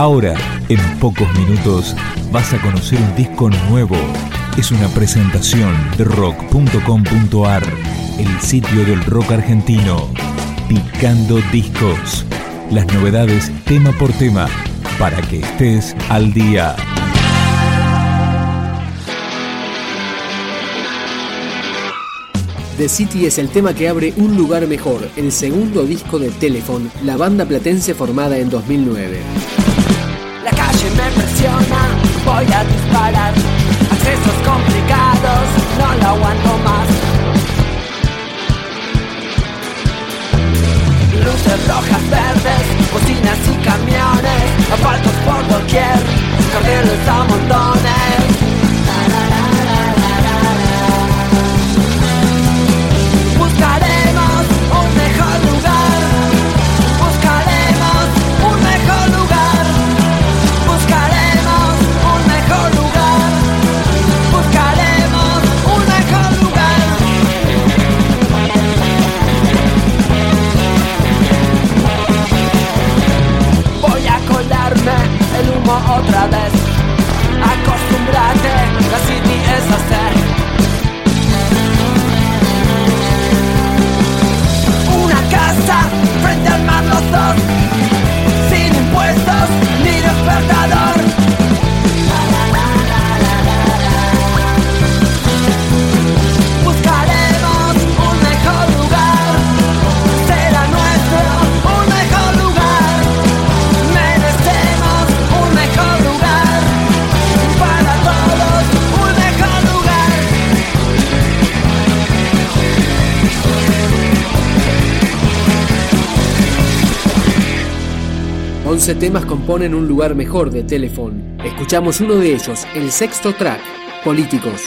Ahora, en pocos minutos, vas a conocer un disco nuevo. Es una presentación de rock.com.ar, el sitio del rock argentino. Picando discos. Las novedades tema por tema, para que estés al día. The City es el tema que abre Un lugar mejor, el segundo disco de Telephone, la banda platense formada en 2009 voy a disparar. Accesos complicados, no lo aguanto más. Luces rojas, verdes, bocinas y camiones, asfaltos por doquier, carteles a montones. Temas componen un lugar mejor de Telefon. Escuchamos uno de ellos, el sexto track, Políticos.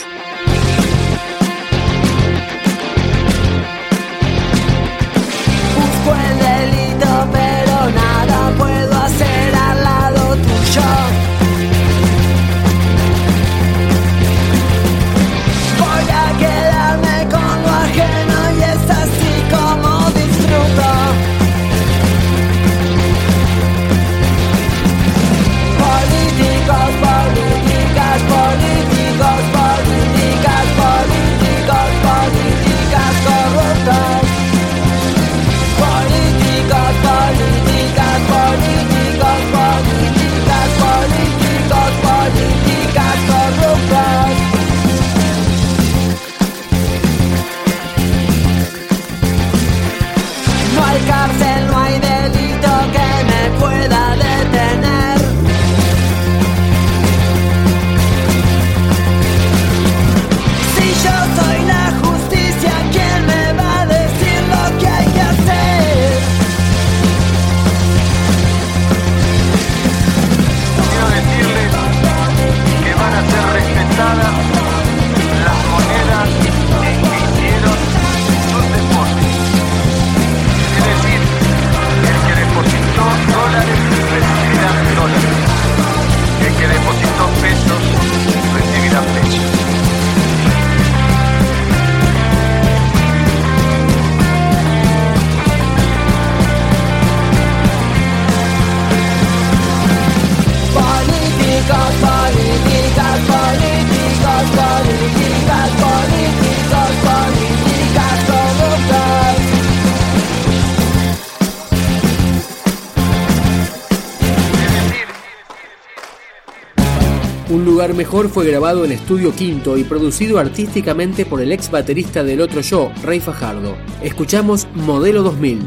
Un lugar mejor fue grabado en Estudio Quinto y producido artísticamente por el ex baterista del otro yo, Rey Fajardo. Escuchamos Modelo 2000.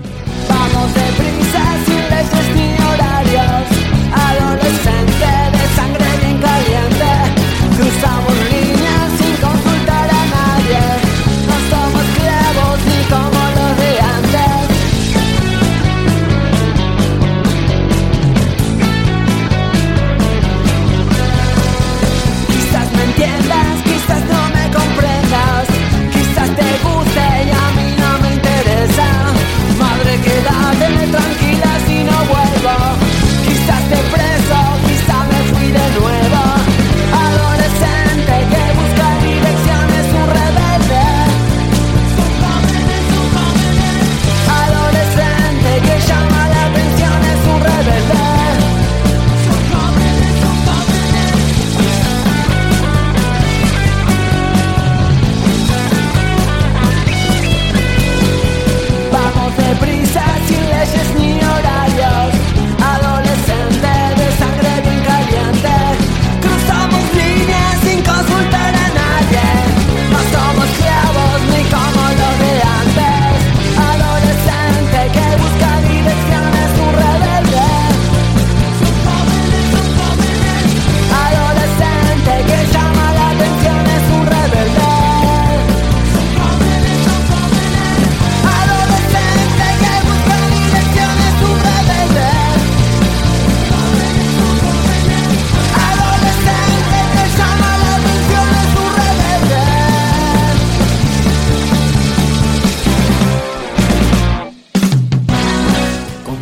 Vamos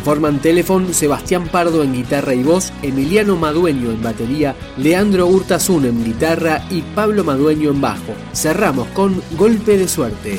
Conforman Telephone Sebastián Pardo en guitarra y voz, Emiliano Madueño en batería, Leandro Hurtasun en guitarra y Pablo Madueño en bajo. Cerramos con Golpe de Suerte.